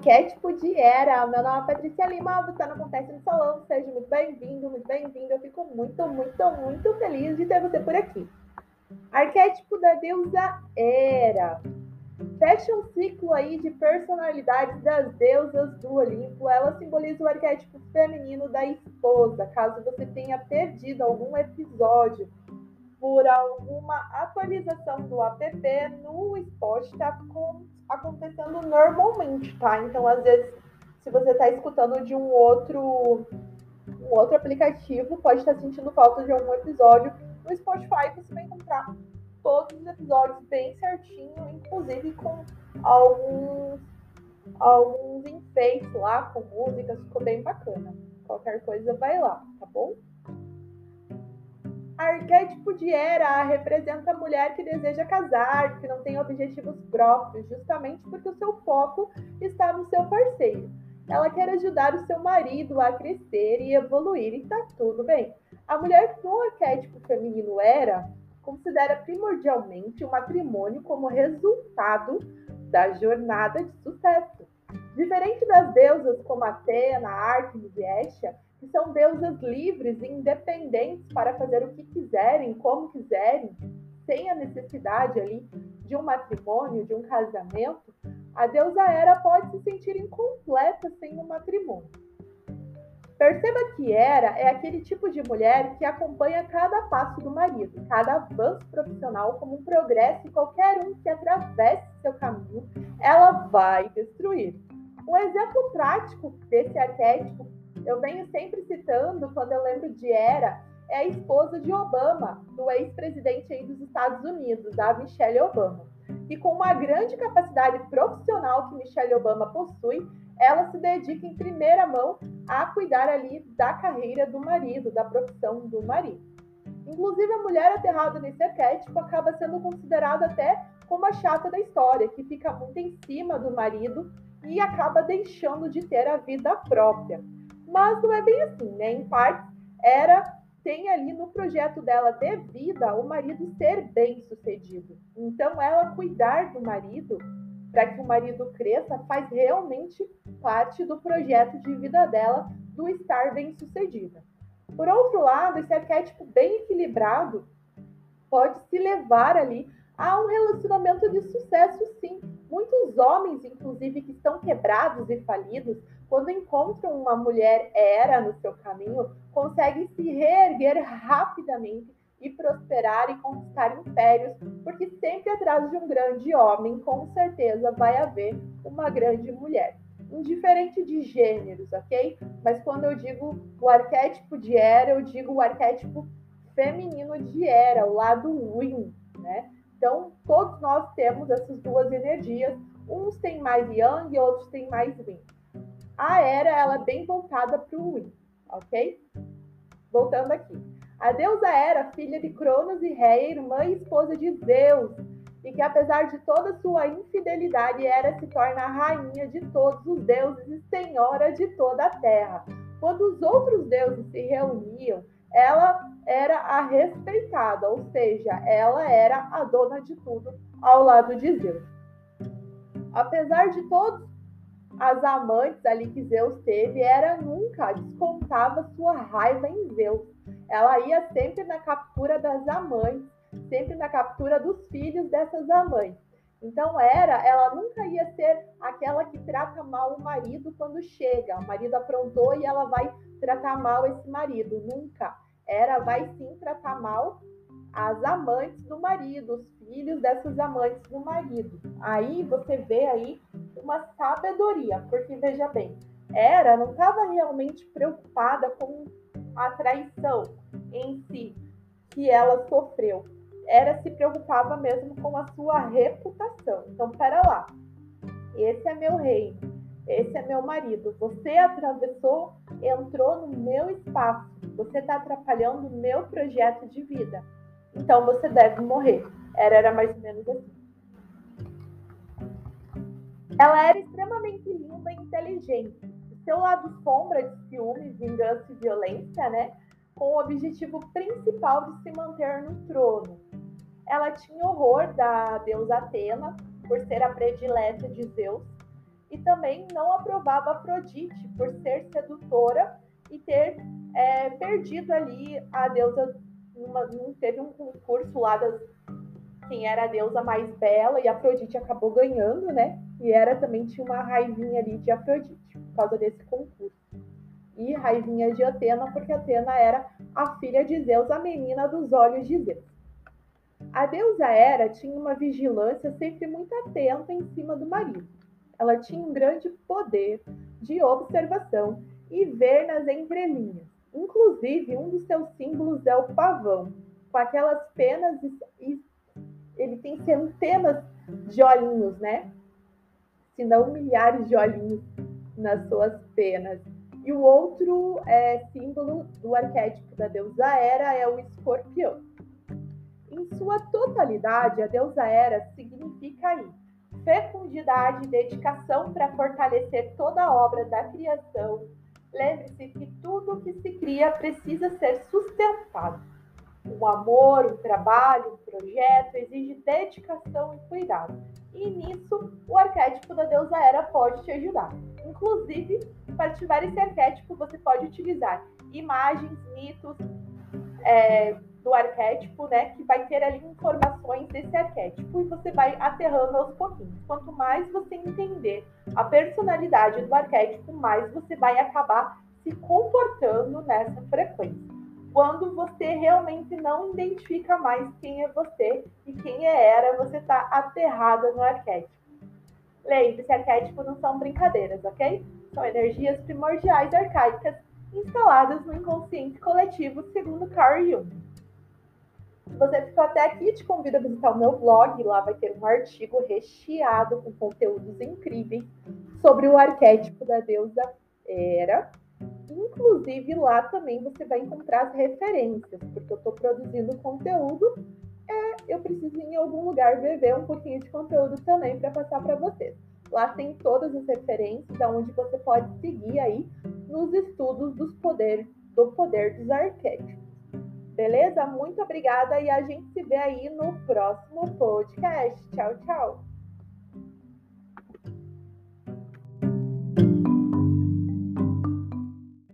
arquétipo de Era. Meu nome é Patrícia Lima, você não acontece no salão. Seja muito bem-vindo, muito bem-vindo. Eu fico muito, muito, muito feliz de ter você por aqui. Arquétipo da deusa Era. Fecha um ciclo aí de personalidades das deusas do Olimpo. Ela simboliza o arquétipo feminino da esposa. Caso você tenha perdido algum episódio por alguma atualização do app no Spot, está acontecendo normalmente, tá? Então, às vezes, se você está escutando de um outro, um outro aplicativo, pode estar sentindo falta de algum episódio. No Spotify você vai encontrar todos os episódios bem certinho, inclusive com alguns, alguns enfeites lá, com músicas, ficou bem bacana. Qualquer coisa vai lá, tá bom? Arquétipo de Era representa a mulher que deseja casar, que não tem objetivos próprios, justamente porque o seu foco está no seu parceiro. Ela quer ajudar o seu marido a crescer e evoluir, e tá tudo bem. A mulher no arquétipo feminino Era considera primordialmente o matrimônio como resultado da jornada de sucesso. Diferente das deusas como Atena, Ártemis e Hestia, que são deusas livres e independentes para fazer o que quiserem, como quiserem, sem a necessidade ali de um matrimônio, de um casamento, a deusa Hera pode se sentir incompleta sem um matrimônio. Perceba que Hera é aquele tipo de mulher que acompanha cada passo do marido, cada avanço profissional como um progresso e qualquer um que atravesse seu caminho, ela vai destruir. Um exemplo prático desse arquétipo eu venho sempre citando, quando eu lembro de Era, é a esposa de Obama, do ex-presidente dos Estados Unidos, a Michelle Obama. E com uma grande capacidade profissional que Michelle Obama possui, ela se dedica em primeira mão a cuidar ali da carreira do marido, da profissão do marido. Inclusive, a mulher aterrada nesse arquétipo acaba sendo considerada até como a chata da história, que fica muito em cima do marido e acaba deixando de ter a vida própria. Mas não é bem assim, né? Em parte, era tem ali no projeto dela de vida o marido ser bem sucedido. Então, ela cuidar do marido para que o marido cresça faz realmente parte do projeto de vida dela do estar bem sucedida. Por outro lado, esse arquétipo bem equilibrado pode se levar ali a um relacionamento de sucesso, sim. Muitos homens, inclusive, que estão quebrados e falidos, quando encontram uma mulher era no seu caminho, conseguem se reerguer rapidamente e prosperar e conquistar impérios, porque sempre atrás de um grande homem, com certeza vai haver uma grande mulher. Indiferente de gêneros, ok? Mas quando eu digo o arquétipo de Era, eu digo o arquétipo feminino de Era, o lado Win, né? Então, todos nós temos essas duas energias. Uns têm mais Yang e outros têm mais Yin a era ela é bem voltada para o Win, ok? Voltando aqui. A deusa Era, filha de Cronos e Rei, irmã e esposa de Zeus, e que apesar de toda sua infidelidade, Era se torna a rainha de todos os deuses e senhora de toda a terra. Quando os outros deuses se reuniam, ela era a respeitada, ou seja, ela era a dona de tudo ao lado de Zeus. Apesar de todos as amantes ali que Zeus teve, era nunca descontava sua raiva em Zeus. Ela ia sempre na captura das amantes, sempre na captura dos filhos dessas amantes. Então era, ela nunca ia ser aquela que trata mal o marido quando chega. O marido aprontou e ela vai tratar mal esse marido. Nunca. Era vai sim tratar mal as amantes do marido, os filhos dessas amantes do marido. Aí você vê aí uma sabedoria, porque veja bem, Era não estava realmente preocupada com a traição em si que ela sofreu. Era se preocupava mesmo com a sua reputação. Então, pera lá. Esse é meu reino. Esse é meu marido. Você atravessou, entrou no meu espaço. Você está atrapalhando o meu projeto de vida. Então você deve morrer. Era, era mais ou menos assim. Ela era extremamente linda e inteligente. seu lado sombra de ciúmes, vingança e violência, né? Com o objetivo principal de se manter no trono. Ela tinha horror da deusa Atena, por ser a predileta de Zeus, e também não aprovava Afrodite por ser sedutora e ter é, perdido ali a deusa. Uma, teve um concurso lá das quem era a deusa mais bela e Afrodite acabou ganhando, né? E era também tinha uma raivinha ali de Afrodite por causa desse concurso. E raivinha de Atena, porque Atena era a filha de Zeus, a menina dos olhos de Zeus. A deusa Hera tinha uma vigilância sempre muito atenta em cima do marido. Ela tinha um grande poder de observação e ver nas entrelinhas. Inclusive, um dos seus símbolos é o pavão, com aquelas penas ele tem centenas de olhinhos, né? Se não milhares de olhinhos nas suas penas. E o outro é, símbolo do arquétipo da deusa Hera é o escorpião. Em sua totalidade, a deusa Hera significa aí fecundidade e dedicação para fortalecer toda a obra da criação. Lembre-se que tudo que se cria precisa ser sustentado. Um amor, um trabalho, um projeto exige dedicação e cuidado. E nisso, o arquétipo da deusa Hera pode te ajudar. Inclusive, para ativar esse arquétipo, você pode utilizar imagens, mitos, é, do arquétipo, né, que vai ter ali informações desse arquétipo e você vai aterrando aos pouquinhos. Quanto mais você entender a personalidade do arquétipo, mais você vai acabar se comportando nessa frequência. Quando você realmente não identifica mais quem é você e quem é era, você está aterrada no arquétipo. Lembre-se, arquétipo não são brincadeiras, ok? São energias primordiais arcaicas instaladas no inconsciente coletivo, segundo Carl Jung. Se você ficou até aqui, te convido a visitar o meu blog. Lá vai ter um artigo recheado com conteúdos incríveis sobre o arquétipo da deusa Hera. Inclusive, lá também você vai encontrar as referências, porque eu estou produzindo conteúdo. É, eu preciso em algum lugar beber um pouquinho de conteúdo também para passar para vocês. Lá tem todas as referências, onde você pode seguir aí nos estudos dos poderes, do poder dos arquétipos. Beleza? Muito obrigada e a gente se vê aí no próximo podcast. Tchau, tchau.